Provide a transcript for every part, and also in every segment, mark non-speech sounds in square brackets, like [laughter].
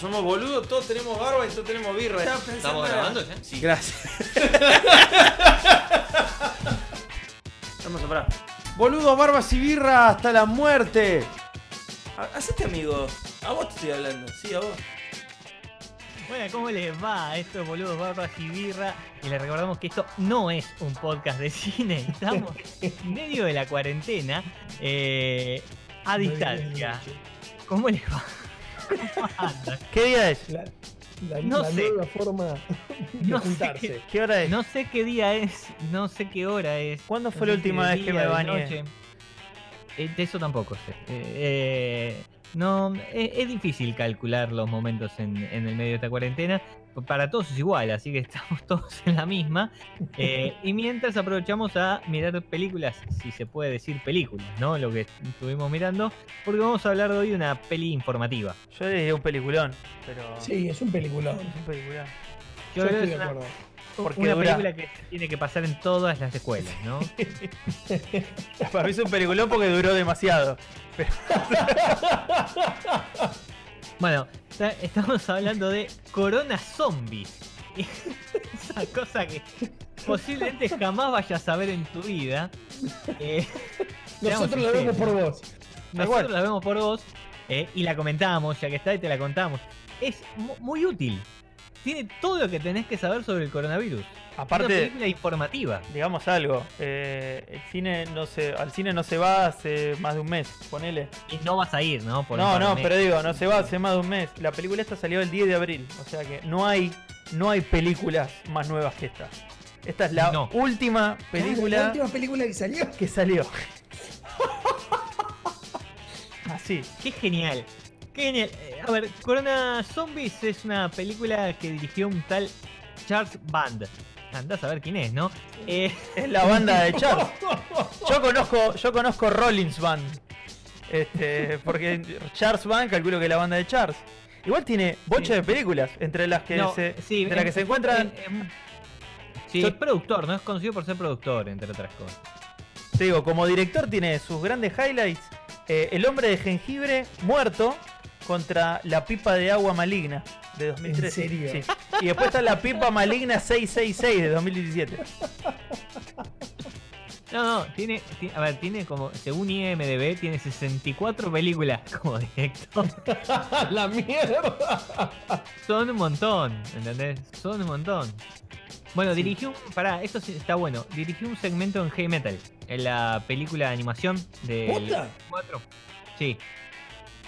Somos boludos, todos tenemos barba y todos tenemos birra. ¿Estamos grabando ya? Sí. Gracias. [laughs] Vamos a parar. Boludos, barbas y birra hasta la muerte. Ha- Hacete amigo. A vos te estoy hablando. Sí, a vos. Bueno, ¿cómo les va? Esto es Boludos Barbas y Birra. Y les recordamos que esto no es un podcast de cine. Estamos en medio de la cuarentena eh, a distancia. ¿Cómo les va? ¿Qué día es? La, la- No la sé. nueva forma de [laughs] No sé juntarse. qué- ¿Qué hora es? No sé qué día es, no sé qué hora es. ¿Cuándo no fue la sé si última de vez que me de bañé? Eh, de eso tampoco sé. Eh, eh, no, es, es difícil calcular los momentos en, en el medio de esta cuarentena. Para todos es igual, así que [laughs] estamos todos en la misma. Eh, y mientras aprovechamos a mirar películas, si se puede decir películas, ¿no? Lo que estuvimos mirando, porque vamos a hablar de hoy de una peli informativa. Yo diría un peliculón, pero. Sí, es un peliculón. Es un peliculón. Yo, Yo creo estoy de acuerdo. Porque una dura- película que tiene que pasar en todas las escuelas, ¿no? [laughs] Para mí es un peliculón porque duró demasiado. [laughs] Bueno, estamos hablando de Corona Zombies. [laughs] Esa cosa que posiblemente jamás vayas a ver en tu vida. Eh, [laughs] Nosotros la vemos por vos. Nosotros la vemos por vos eh, y la comentamos, ya que está y te la contamos. Es mu- muy útil. Tiene todo lo que tenés que saber sobre el coronavirus. una Aparte, película informativa. digamos algo, eh, el cine no se, al cine no se va hace más de un mes, ponele. Y no vas a ir, ¿no? Por no, no, pero digo, no se va hace más de un mes. La película esta salió el 10 de abril, o sea que no hay, no hay películas más nuevas que esta. Esta es la No. última Claro, película La última película que salió. que salió. [laughs] Así. Qué genial. Genial. Eh, A ver, Corona Zombies es una película que dirigió un tal Charles Band. Andás a ver quién es, ¿no? Eh, [laughs] Es la banda de Charles. [laughs] Yo conozco, yo conozco Rollins Band. Este, porque Charles Band calculo que es la banda de Charles. Igual tiene bocha de películas, entre las que no, se, sí, entre las que se encuentran. sí, es productor, ¿no? Es conocido por ser productor, entre otras cosas. Te digo, como director tiene sus grandes highlights. eh, el hombre de jengibre muerto contra la pipa de agua maligna de 2013. ¿En serio? Sí. Y después está la pipa maligna 666 de 2017. No, no, tiene, ti- a ver, tiene como, según IMDB, tiene 64 películas como director. [laughs] la mierda. Son un montón, ¿entendés? Son un montón. Bueno, dirigió un. Pará, esto sí está bueno. Dirigió un segmento en Heavy Metal. En la película de animación ¿Posta? 4. Sí.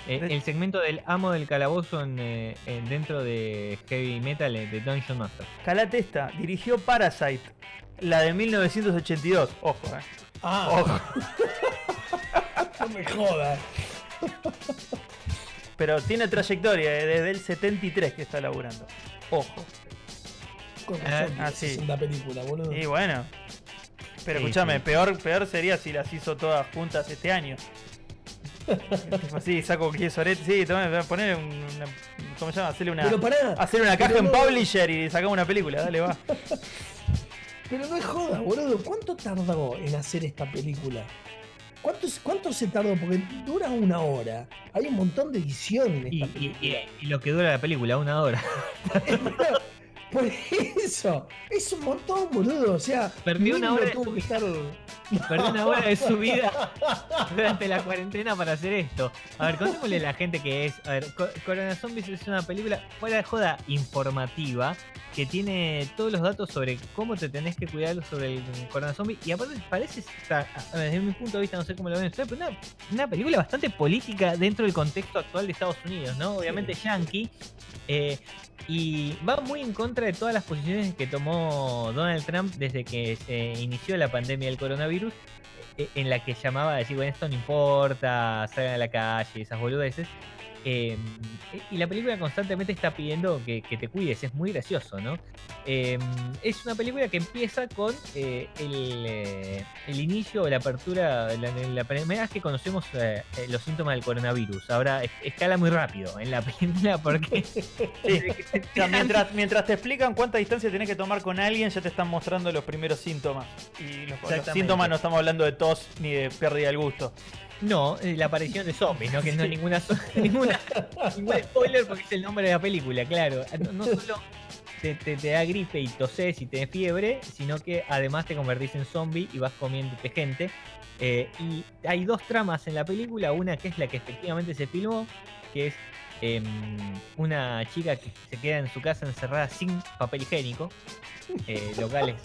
Eh, el segmento del amo del calabozo en, eh, en- dentro de Heavy Metal eh, de Dungeon Master. Calate esta, dirigió Parasite, la de 1982. Ojo, eh. Ah, Ojo. [laughs] no me jodas. Pero tiene trayectoria, eh, desde el 73 que está laburando. Ojo. Con Eh, razón, ah, es sí. una película, boludo. Y bueno. Pero Sí, escúchame, sí. peor, peor sería si las hizo todas juntas este año. [laughs] Así, saco 10 oretes. Sí, poner un, una. ¿Cómo se llama? Hacerle una. Pero pará. Hacer una caja en Publisher y sacamos una película, dale, va. [laughs] Pero no es joda, boludo. ¿Cuánto tardó en hacer esta película? ¿Cuánto, cuánto se tardó? Porque dura una hora. Hay un montón de edición en esta Y, y- película. y- y lo que dura la película, una hora. [laughs] Por eso, es un montón, boludo. O sea, Perdió una hora de tuvo su que estar. Perdió una hora de su vida [laughs] durante la cuarentena para hacer esto. A ver, contémosle a la gente que es. A ver, Co- Corona Zombies es una película fuera de joda informativa que tiene todos los datos sobre cómo te tenés que cuidar sobre el Corona Zombie. Y aparte parece, desde mi punto de vista, no sé cómo lo ven ustedes, pero una, una película bastante política dentro del contexto actual de Estados Unidos, ¿no? Obviamente yankee. eh, y va muy en contra de todas las posiciones que tomó Donald Trump desde que se inició la pandemia del coronavirus, eh, en la que llamaba a decir, bueno, esto no importa, salgan a la calle, esas boludeces. Eh, y la película constantemente está pidiendo que, que te cuides, es muy gracioso, ¿no? Eh, es una película que empieza con eh, el, eh, el inicio la apertura, la, la primera vez que conocemos eh, eh, los síntomas del coronavirus. Ahora es- escala muy rápido en la [laughs] película porque. [laughs] O sea, mientras, mientras te explican cuánta distancia tenés que tomar con alguien, ya te están mostrando los primeros síntomas. Y los, síntomas no estamos hablando de tos ni de pérdida del gusto. No, eh, la aparición de zombies, ¿no? Que no es ninguna, [laughs] ninguna, ningún spoiler porque es el nombre de la película, claro. No, no solo te, da gripe y toses y te fiebre, sino que además te convertís en zombie y vas comiéndote gente. Eh, y hay dos tramas en la película, una que es la que efectivamente se filmó, que es em, una chica que se queda en su casa encerrada sin papel higiénico, eh, lo cual es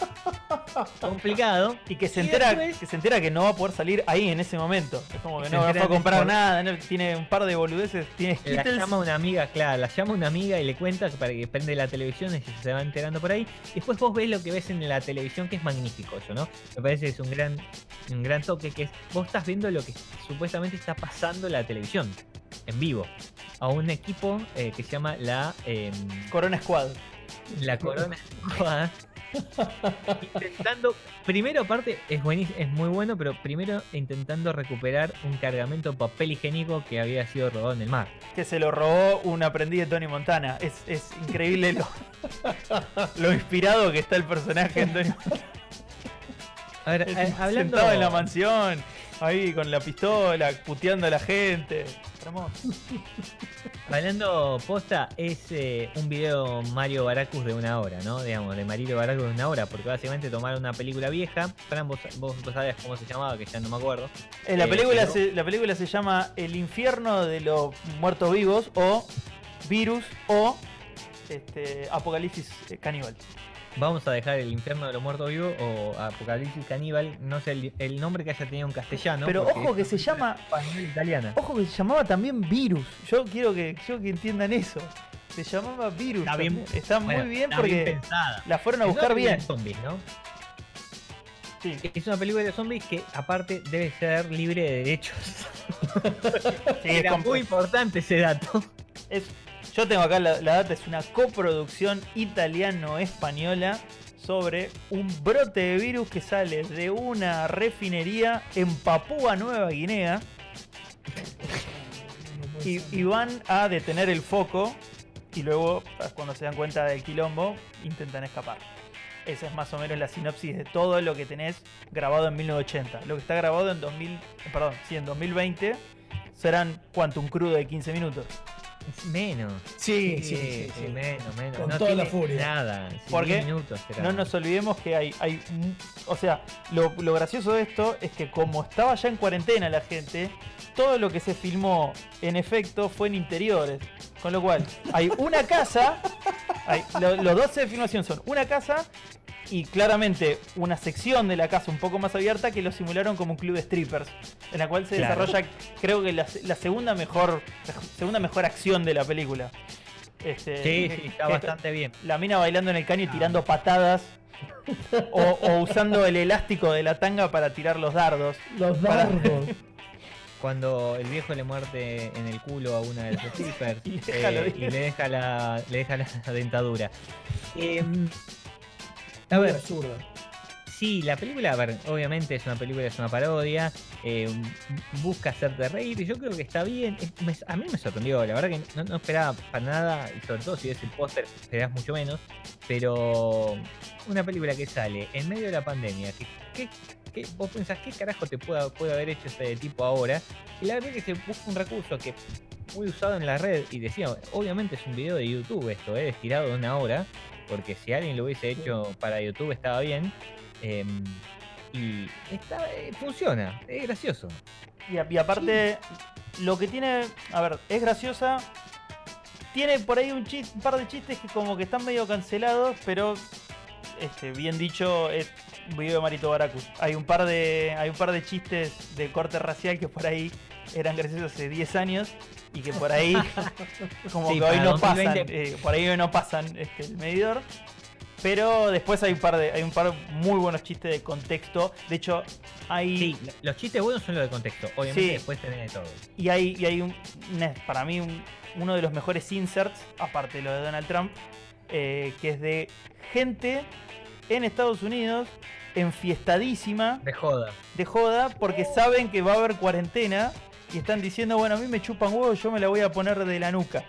complicado. Y que se Y entera después- que se entera que no va a poder salir ahí en ese momento. Es como que no, fue a comprar por- nada, no- tiene un par de boludeces, tiene La llama una amiga, claro, la llama una amiga y le cuenta que para que prende la televisión y se va enterando por ahí. Y después vos ves lo que ves en la televisión, que es magnífico eso, ¿no? Me parece que es un gran, un gran toque, que es, vos estás viendo lo que supuestamente está pasando en la televisión, en vivo. A un equipo eh, que se llama la, em, Corona Squad. la Corona Squad. [laughs] intentando, primero aparte es buenísimo, es muy bueno, pero primero intentando recuperar un cargamento de papel higiénico que había sido robado en el mar. Que se lo robó un aprendiz de Tony Montana. Es, es increíble lo, [laughs] lo inspirado que está el personaje en Tony A ver, eh, hablando Sentado en la mansión, ahí con la pistola, puteando a la gente. Hermoso. [laughs] Hablando posta, es eh, un video Mario Baracus de una hora, ¿no? Digamos, de Mario Baracus de una hora, porque básicamente tomaron una película vieja. Fran, vos, vos, vos sabés cómo se llamaba, que ya no me acuerdo. Eh, la, Eh, película pero- se, la película se llama El infierno de los muertos vivos o Virus o este, Apocalipsis eh, Caníbal. Vamos a dejar el infierno de los muertos vivos o Apocalipsis Caníbal, no sé el, el nombre que haya tenido en castellano. Pero ojo que se llama español italiana. Ojo que se llamaba también Virus. Yo quiero que, quiero que entiendan eso. Se llamaba Virus. Está bien, Bueno, muy bien está porque la fueron a buscar película bien. zombies, ¿no? Sí. Es una película de zombies que aparte debe ser libre de derechos. Sí, Era muy importante ese dato. es- yo tengo acá la, la data, es una coproducción italiano-española sobre un brote de virus que sale de una refinería en Papúa Nueva Guinea y, van a detener el foco y luego cuando se dan cuenta del quilombo intentan escapar. Esa es más o menos la sinopsis de todo lo que tenés grabado en 1980. Lo que está grabado en 2000, perdón, sí, en 2020 serán cuánto un crudo de 15 minutos. Menos. Sí, sí, sí. sí. Menos, menos. Con no toda la tiene furia. Nada. sí, ¿Por 10 qué? minutos será. No nos olvidemos que hay, hay o sea, lo, lo gracioso de esto es que como estaba ya en cuarentena la gente, todo lo que se filmó en efecto fue en interiores. Con lo cual, hay una casa, hay- lo- los 12 de filmación son una casa y claramente una sección de la casa un poco más abierta que lo simularon como un club de strippers, en la cual se Claro. desarrolla, creo que la, la segunda mejor, la segunda mejor acción de la película. Este, Sí, sí, está que- bastante bien. la mina bailando en el caño y tirando patadas. O, o usando el elástico de la tanga para tirar los dardos. Los Para- dardos. [laughs] Cuando el viejo le muerde en el culo a una de los [laughs] strippers Y le deja eh, y le deja la, le deja la [laughs] dentadura. Em, a ver, absurdo. Sí, la película, a ver, obviamente es una película, es una parodia, eh, busca hacerte reír y yo creo que está bien. Es- me- a mí me sorprendió, la verdad que no, no esperaba para nada, y sobre todo si ves el póster esperás mucho menos, pero una película que sale en medio de la pandemia, que, que- vos pensás, ¿qué carajo te puede, puede haber hecho este tipo ahora? Y la verdad que se busca un recurso que muy usado en la red y decía, obviamente es un video de YouTube esto, eh, estirado de una hora, porque si alguien lo hubiese hecho para YouTube estaba bien. Em, y está, eh, funciona, es gracioso. Y, aparte, lo que tiene. A ver, es graciosa. Tiene por ahí un, chis- un par de chistes que como que están medio cancelados, pero este, bien dicho, es un video de Marito Baracus. Hay un par de. Hay un par de chistes de corte racial que por ahí eran graciosos hace 10 años. Y que por ahí [laughs] como Sí, que hoy no 2020. pasan. eh, por ahí hoy no pasan este, el medidor. Pero después hay un par de, hay un par muy buenos chistes de contexto. De hecho, hay. Sí, los chistes buenos son los de contexto. Obviamente Sí. después tenés de todo. Y hay, y hay un, para mí un- uno de los mejores inserts, aparte de lo de Donald Trump, eh, que es de gente en Estados Unidos enfiestadísima De joda. de joda porque saben que va a haber cuarentena y están diciendo, bueno, a mí me chupan huevos, yo me la voy a poner de la nuca.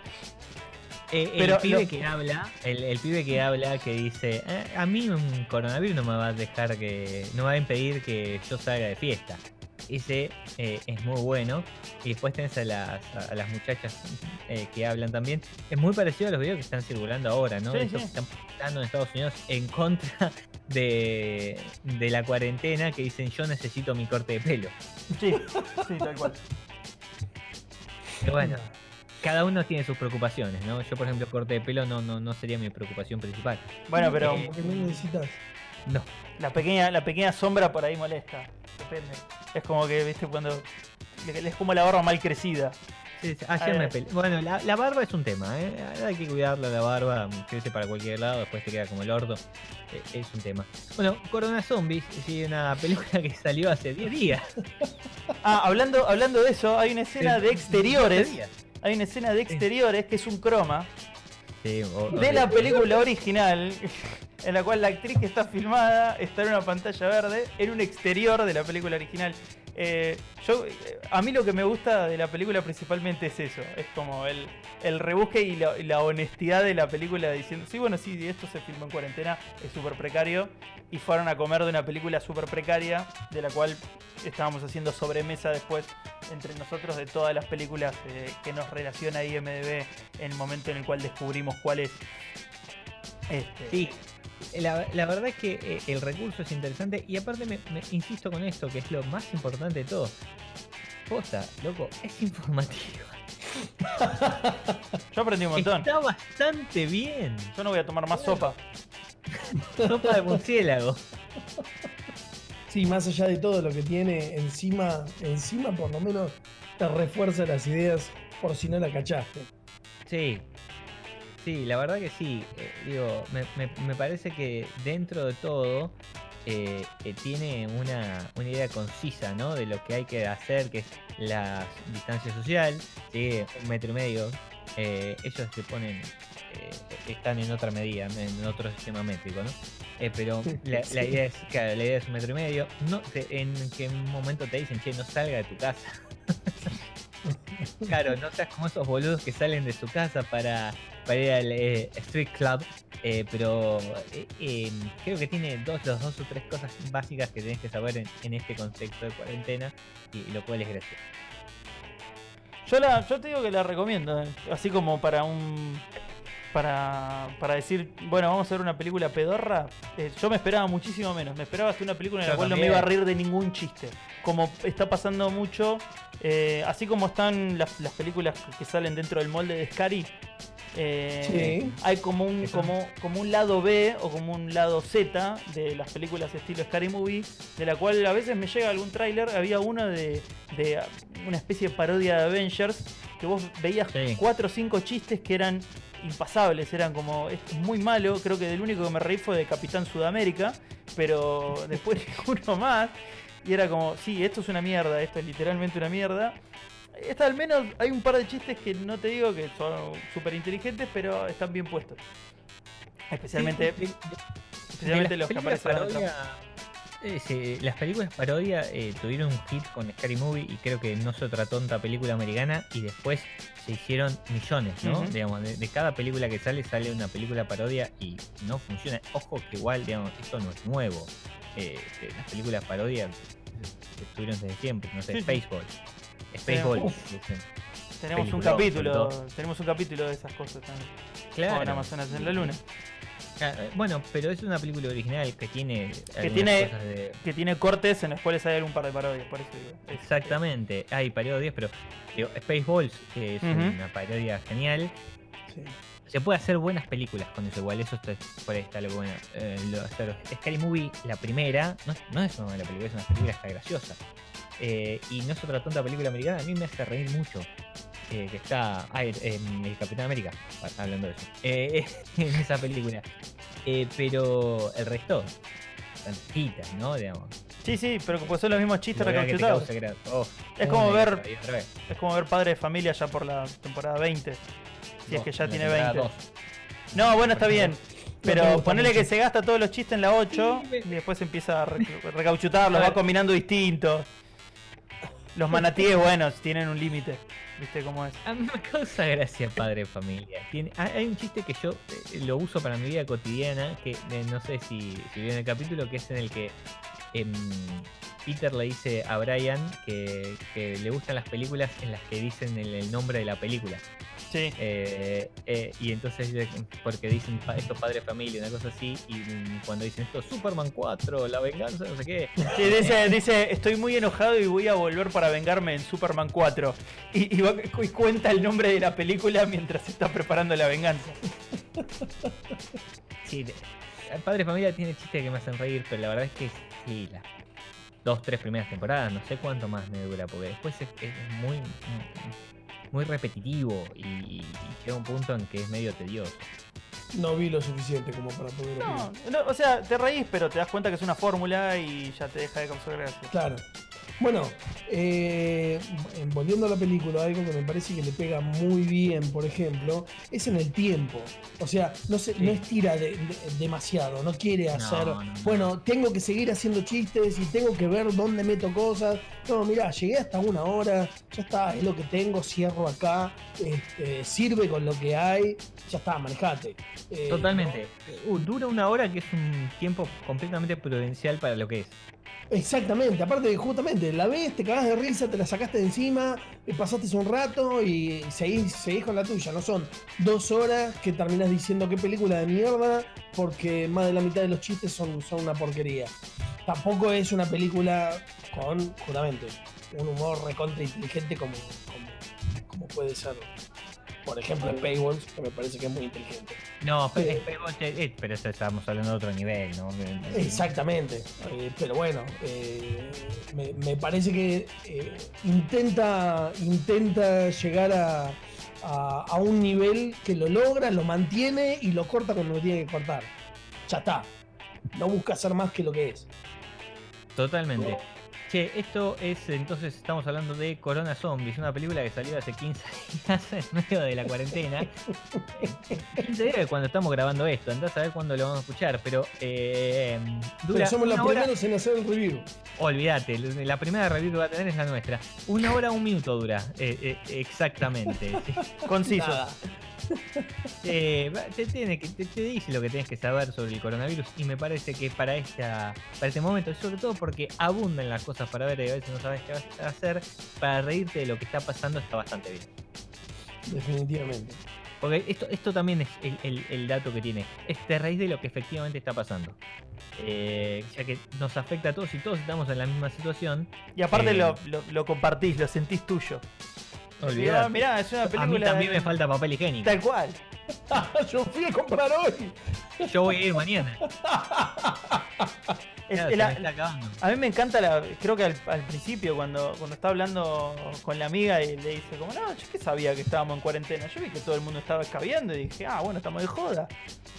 Eh, Pero el pibe lo- que habla, el, el pibe que habla que dice, "Eh, a mí un coronavirus no me va a dejar que, no va a impedir que yo salga de fiesta. Ese eh, es muy bueno. Y después tenés a las, a las muchachas que hablan también. Es muy parecido a los videos que están circulando ahora, ¿no? Sí, Estos sí. que están protestando en Estados Unidos en contra de, de la cuarentena que dicen yo necesito mi corte de pelo. Sí, sí, tal cual. Pero bueno, cada uno tiene sus preocupaciones, ¿no? Yo, por ejemplo, corte de pelo no, no, no sería mi preocupación principal. Bueno, pero Eh, ¿Qué necesitas? No. la pequeña, la pequeña sombra por ahí molesta. Depende. Es como que, viste, cuando. Es como la barba mal crecida. Sí, sí, ayer me peleé. Bueno, la, la barba es un tema, ¿eh? Hay que cuidarla la barba, crece para cualquier lado, después te queda como el orto. Eh, Es un tema. Bueno, Corona Zombies, sí, una película que salió hace 10 días. Ah, hablando, hablando de eso, hay una escena de exteriores. Hay una escena de exteriores que es un croma Sí, o- de la o- película original, [laughs] en la cual la actriz que está filmada está en una pantalla verde en un exterior de la película original. Eh, yo, eh, a mí lo que me gusta de la película principalmente es eso, es como el, el rebusque y la, honestidad de la película diciendo, sí, bueno, sí, esto se filmó en cuarentena, es súper precario, y fueron a comer de una película súper precaria, de la cual estábamos haciendo sobremesa después entre nosotros de todas las películas eh, que nos relaciona IMDB en el momento en el cual descubrimos cuál es. Este, Sí, la, la verdad es que eh, el recurso es interesante y aparte me, me- insisto con esto, que es lo más importante de todo. Posta, loco, es informativo. Yo aprendí un montón. Está bastante bien. Yo no voy a tomar más sopa. [laughs] Sopa de murciélago. Sí, más allá de todo lo que tiene encima, encima por lo menos te refuerza las ideas por si no la cachaste. Sí, sí, la verdad que sí. Eh, digo, me, me- me parece que dentro de todo eh, eh, tiene una, una idea concisa, ¿no? De lo que hay que hacer, que es la distancia social, ¿sí? un metro y medio. Eh, ellos se ponen, eh, están en otra medida, en otro sistema métrico, ¿no? Eh, pero [laughs] la, idea es, claro, la idea es un metro y medio. No, te- en un momento te dicen, che, no salga de tu casa. [laughs] Claro, no seas como esos boludos que salen de su casa para, para ir al eh, street club. eh, pero eh, creo que tiene dos, dos o tres cosas básicas que tenés que saber en, este contexto de cuarentena y, y lo cual es gracioso. Yo, la, yo te digo que la recomiendo, así como para un. Para, para decir, bueno, vamos a ver una película pedorra. eh, yo me esperaba muchísimo menos. Me esperaba que una película en la Yo cual no me iba a reír de ningún chiste. Como está pasando mucho, eh, así como están las, las películas que salen dentro del molde de Scary. eh, Sí. Hay como un, como, como un lado B o como un lado Z de las películas estilo Scary Movie, de la cual a veces me llega algún tráiler. Había uno de, de una especie de parodia de Avengers que vos veías Sí. cuatro o cinco chistes que eran impasables, eran como, es muy malo, creo que del único que me reí fue de Capitán Sudamérica, pero [laughs] después uno más, y era como, sí, esto es una mierda, esto es literalmente una mierda. Esta al menos hay un par de chistes que no te digo que son súper inteligentes, pero están bien puestos. Especialmente, Sí, especialmente los que aparecen eh, las películas parodia eh, tuvieron un hit con Scary Movie y creo que no es otra tonta película americana y después se hicieron millones, ¿no? Digamos, de, de cada película que sale sale una película parodia y no funciona. Ojo que igual, digamos, esto no es nuevo. Eh, eh, las películas parodias estuvieron desde siempre, no sé. Uf. dicen. Tenemos un capítulo, tenemos un capítulo de esas cosas también. Claro. Con Amazonas en la Luna. Ah, eh, bueno, pero es una película original que tiene algunas tiene- cosas de, Que tiene cortes en los cuales hay un par de parodias, por eso digo. Exactamente, hay parodias, pero digo, Spaceballs, que es una parodia genial, Sí. se puede hacer buenas películas con eso, igual eso está, por ahí está lo bueno. Eh, lo- Scary Movie, la primera, no, es- no es una mala película, es una película está graciosa. Eh, y no es otra tonta película americana, a mí me hace reír mucho. Eh, que está. Ah, el, el Capitán América, hablando de eso. eh, [laughs] en esa película. Eh, pero el resto, chiquitas, ¿no? Digamos. Sí, sí, pero pues son los mismos chistes gra- oh, Es como ver-. Es como ver Padre de Familia ya por la temporada 20. Si es que ya En tiene temporada 20. dos. No, bueno, está bien. Pero ponele que se gasta todos los chistes en la 8 Sí, me- y después empieza a re- [laughs] recauchutar, los A va combinando distintos. Los manatíes, bueno, tienen un límite. ¿Viste cómo es? A mí me causa gracia Padre de Familia. Tiene, hay hay un chiste que yo eh, lo uso para mi vida cotidiana, que eh, no sé si, si vieron el capítulo, que es en el que em, Peter le dice a Brian que, que le gustan las películas en las que dicen el, el nombre de la película. Sí. Eh, eh, y entonces, porque dicen esto Padre Familia, una cosa así, y cuando dicen esto Superman 4, la venganza, no sé qué. Sí, dice, dice, estoy muy enojado y voy a volver para vengarme en Superman 4. Y, y va- y cuenta el nombre de la película mientras se está preparando la venganza. Sí, el Padre Familia tiene chistes que me hacen reír, pero la verdad es que sí, las dos, tres primeras temporadas, no sé cuánto más me dura, porque después es, es muy, muy repetitivo y, y llega un punto en que es medio tedioso. No vi lo suficiente como para poder no, o sea, te reís, pero te das cuenta que es una fórmula y ya te deja de causar gracia. Claro. Bueno, eh, volviendo a la película, algo que me parece que le pega muy bien, por ejemplo, es en el tiempo. O sea, no, se, Sí. no estira de- de- demasiado, no quiere hacer, no, no. bueno, tengo que seguir haciendo chistes y tengo que ver dónde meto cosas. No, mira, llegué hasta una hora, ya está, es lo que tengo, cierro acá, este, sirve con lo que hay, ya está, manejate. Eh, Totalmente. Uh, dura una hora que es un tiempo completamente prudencial para lo que es. Exactamente, aparte justamente la ves, te cagás de risa, te la sacaste de encima, eh, pasaste un rato y seguís, seguís con la tuya. No son dos horas que terminás diciendo qué película de mierda porque más de la mitad de los chistes son, son una porquería. Tampoco es una película con, justamente, un humor recontra inteligente como, como, como puede ser, por ejemplo, en Paywalls, que me parece que es muy inteligente. No, pero, Sí. pero, eh, pero eso estamos hablando de otro nivel, ¿no? Exactamente, eh, pero bueno, eh, me, me parece que eh, intenta, intenta llegar a, a- a un nivel que lo logra, lo mantiene y lo corta cuando lo tiene que cortar. Ya está. No busca hacer más que lo que es. Totalmente. Che, esto es, entonces estamos hablando de Corona Zombies, una película que salió hace 15 días [laughs] en medio de la cuarentena. 15 días de cuando estamos grabando esto, andás a ver cuándo lo vamos a escuchar, pero eh, dura Pero somos los primeros en hacer el review. Olvídate, la primera review que va a tener es la nuestra. Una hora, un minuto dura, eh, eh, exactamente. [laughs] Conciso. Nada. [laughs] Eh, te, tiene que, te, te dice lo que tienes que saber sobre el coronavirus y me parece que para, esta, para este momento, sobre todo porque abundan las cosas para ver y a veces no sabes qué vas a hacer, para reírte de lo que está pasando está bastante bien. Definitivamente. Porque esto, esto también es el, el- el dato que tiene. Es de raíz de lo que efectivamente está pasando. Eh, ya que nos afecta a todos y todos estamos en la misma situación. Y aparte Eh. lo, lo- lo compartís, lo sentís tuyo. Olvidate. Mirá, es una a mí también me falta papel higiénico. Tal cual. [laughs] Yo fui a comprar hoy. Yo voy a ir mañana. [laughs] Es- Claro, la- a mí me encanta, la, creo que al, al principio, cuando, cuando está hablando con la amiga y le dice, como, no, yo que sabía que estábamos en cuarentena. Yo vi que todo el mundo estaba escabeando y dije, ah, bueno, estamos de joda.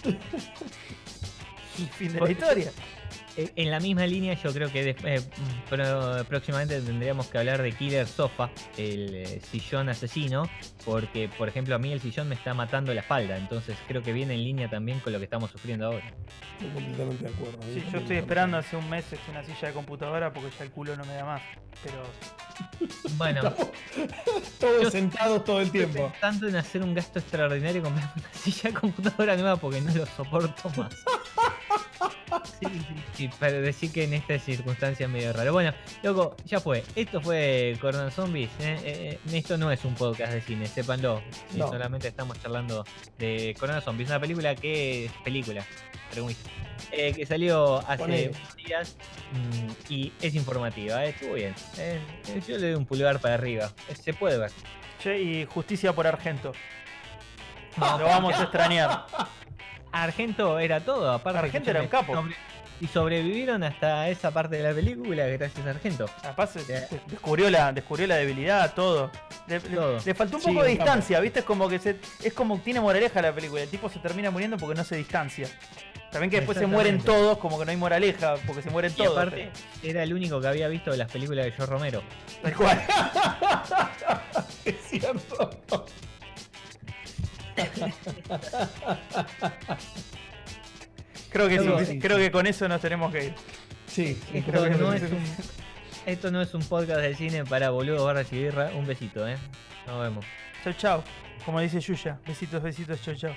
[laughs] y fin de la historia. Eh, En la misma línea, yo creo que des- eh, pro- próximamente tendríamos que hablar de Killer Sofa, el eh, sillón asesino, porque, por ejemplo, a mí el sillón me está matando la espalda, entonces creo que viene en línea también con lo que estamos sufriendo ahora. Estoy completamente de acuerdo. Sí, yo estoy esperando hace un mes una silla de computadora porque ya el culo no me da más. Pero Bueno, [laughs] Todos Yo- sentados todo el estoy tiempo. pensando en hacer un gasto extraordinario y comprar una silla de computadora nueva porque no lo soporto más. [laughs] Sí, sí, sí, para decir que en esta circunstancia es medio raro. Bueno, loco, ya fue. Esto fue Corona Zombies. ¿eh? Eh, eh, esto no es un podcast de cine, sépanlo. No. Solamente estamos charlando de Corona Zombies, una película que es película, eh, que salió hace unos días mm, y es informativa. eh, Estuvo bien. Eh, eh, yo le doy un pulgar para arriba. Eh, se puede ver. Che, y justicia por Argento. [laughs] Lo vamos a extrañar. Argento era todo, aparte. Argento era un capo. sobre- y sobrevivieron hasta esa parte de la película gracias a Argento. Capaz se- Eh. descubrió la, descubrió la debilidad, todo. Le, le- Todo. le faltó un Sí, poco de distancia, ¿viste? Es como que se, es como tiene moraleja la película. El tipo se termina muriendo porque no se distancia. También que después se mueren todos, como que no hay moraleja, porque se mueren Y todos. aparte, era el único que había visto de las películas de George Romero. Tal cual. [laughs] [laughs] Es cierto. [laughs] Creo que, sí, creo que con eso nos tenemos que ir. Sí, sí, Esto creo que no, es un, esto no es un podcast de cine para y birra. Un besito, eh. Nos vemos. Chau, chau. Como dice Yuya. Besitos, besitos, chau, chau.